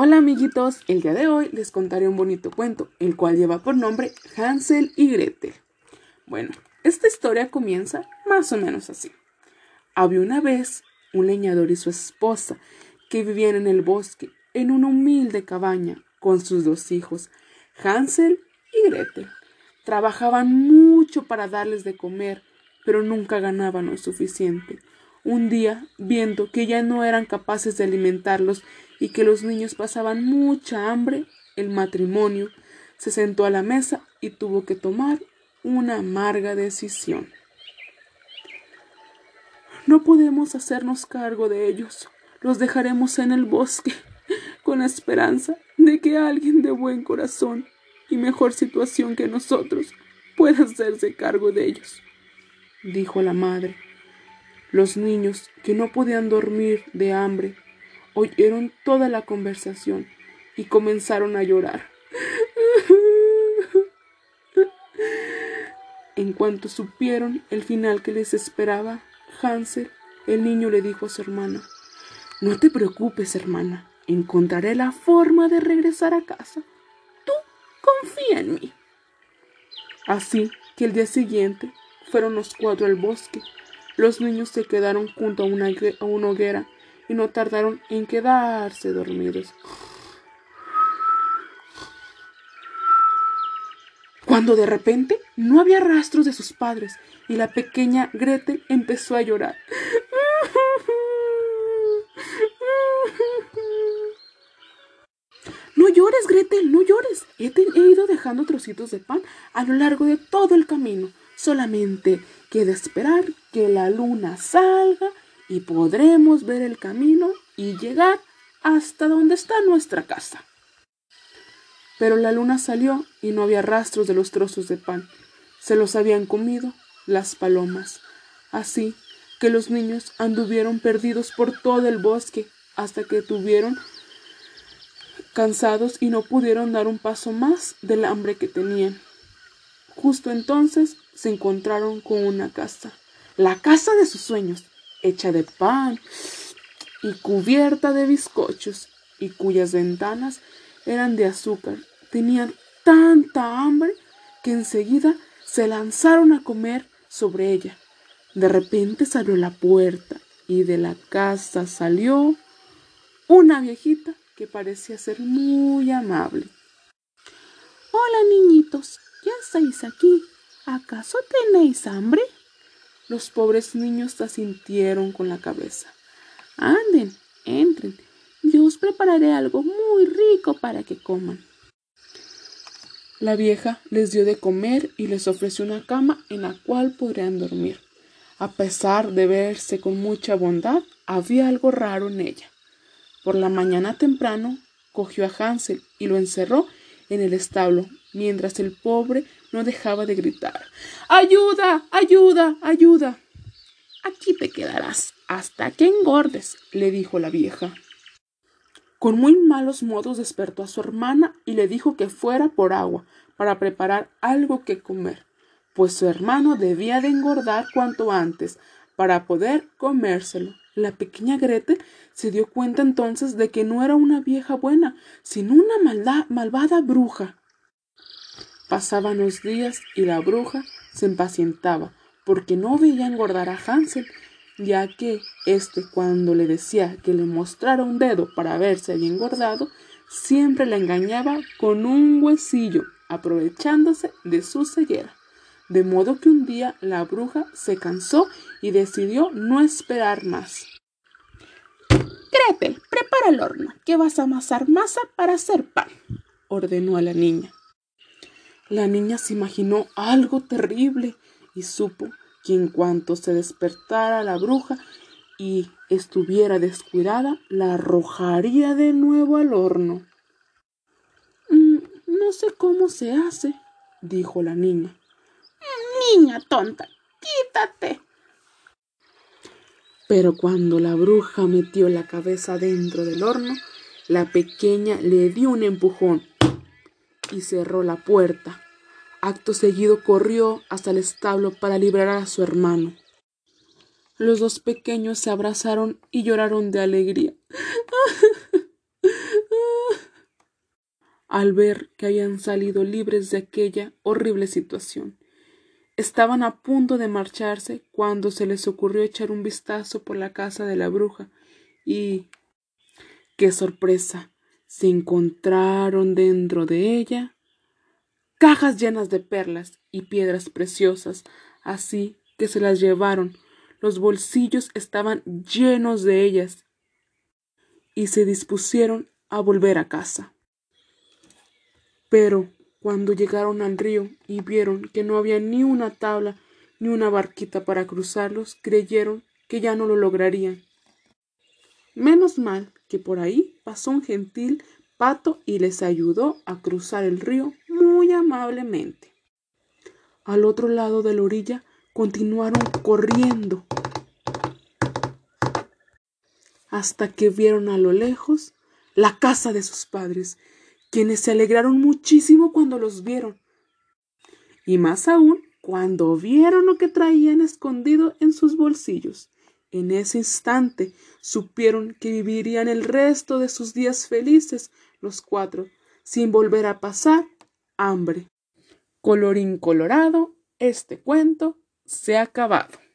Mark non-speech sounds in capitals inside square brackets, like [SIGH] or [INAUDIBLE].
Hola amiguitos, el día de hoy les contaré un bonito cuento, el cual lleva por nombre Hansel y Gretel. Bueno, esta historia comienza más o menos así. Había una vez un leñador y su esposa que vivían en el bosque, en una humilde cabaña, con sus dos hijos, Hansel y Gretel. Trabajaban mucho para darles de comer, pero nunca ganaban lo suficiente. Un día, viendo que ya no eran capaces de alimentarlos y que los niños pasaban mucha hambre, el matrimonio se sentó a la mesa y tuvo que tomar una amarga decisión. No podemos hacernos cargo de ellos. Los dejaremos en el bosque, [LAUGHS] con la esperanza de que alguien de buen corazón y mejor situación que nosotros pueda hacerse cargo de ellos, dijo la madre. Los niños, que no podían dormir de hambre, oyeron toda la conversación y comenzaron a llorar. En cuanto supieron el final que les esperaba, Hansel, el niño le dijo a su hermana, No te preocupes, hermana, encontraré la forma de regresar a casa. Tú confía en mí. Así que el día siguiente fueron los cuatro al bosque los niños se quedaron junto a una, hoguera y no tardaron en quedarse dormidos. Cuando de repente no había rastros de sus padres y la pequeña Gretel empezó a llorar. No llores, Gretel, no llores. He, ido dejando trocitos de pan a lo largo de todo el camino. Solamente queda esperar que la luna salga y podremos ver el camino y llegar hasta donde está nuestra casa. Pero la luna salió y no había rastros de los trozos de pan. Se los habían comido las palomas. Así que los niños anduvieron perdidos por todo el bosque hasta que tuvieron cansados y no pudieron dar un paso más del hambre que tenían. Justo entonces se encontraron con una casa la casa de sus sueños, hecha de pan y cubierta de bizcochos, y cuyas ventanas eran de azúcar. Tenían tanta hambre que enseguida se lanzaron a comer sobre ella. De repente salió la puerta y de la casa salió una viejita que parecía ser muy amable. Hola niñitos, ¿ya estáis aquí? ¿Acaso tenéis hambre? Los pobres niños asintieron con la cabeza. Anden, entren. Yo os prepararé algo muy rico para que coman. La vieja les dio de comer y les ofreció una cama en la cual podrían dormir. A pesar de verse con mucha bondad, había algo raro en ella. Por la mañana temprano cogió a Hansel y lo encerró en el establo, mientras el pobre no dejaba de gritar Ayuda, ayuda, ayuda. Aquí te quedarás hasta que engordes, le dijo la vieja. Con muy malos modos despertó a su hermana y le dijo que fuera por agua para preparar algo que comer, pues su hermano debía de engordar cuanto antes para poder comérselo. La pequeña Grete se dio cuenta entonces de que no era una vieja buena, sino una malvada bruja. Pasaban los días y la bruja se impacientaba porque no veía engordar a Hansel, ya que éste cuando le decía que le mostrara un dedo para ver si había engordado, siempre la engañaba con un huesillo, aprovechándose de su ceguera. De modo que un día la bruja se cansó y decidió no esperar más. Gretel, prepara el horno, que vas a amasar masa para hacer pan, ordenó a la niña. La niña se imaginó algo terrible y supo que en cuanto se despertara la bruja y estuviera descuidada, la arrojaría de nuevo al horno. Mm, no sé cómo se hace, dijo la niña. Niña tonta, quítate. Pero cuando la bruja metió la cabeza dentro del horno, la pequeña le dio un empujón y cerró la puerta. Acto seguido corrió hasta el establo para librar a su hermano. Los dos pequeños se abrazaron y lloraron de alegría. al ver que habían salido libres de aquella horrible situación. Estaban a punto de marcharse cuando se les ocurrió echar un vistazo por la casa de la bruja y ¡Qué sorpresa! Se encontraron dentro de ella cajas llenas de perlas y piedras preciosas, así que se las llevaron. Los bolsillos estaban llenos de ellas y se dispusieron a volver a casa. Pero cuando llegaron al río y vieron que no había ni una tabla ni una barquita para cruzarlos, creyeron que ya no lo lograrían. Menos mal que por ahí pasó un gentil pato y les ayudó a cruzar el río muy amablemente. Al otro lado de la orilla continuaron corriendo hasta que vieron a lo lejos la casa de sus padres, quienes se alegraron muchísimo cuando los vieron, y más aún cuando vieron lo que traían escondido en sus bolsillos. En ese instante supieron que vivirían el resto de sus días felices los cuatro, sin volver a pasar hambre. Colorín colorado, este cuento se ha acabado.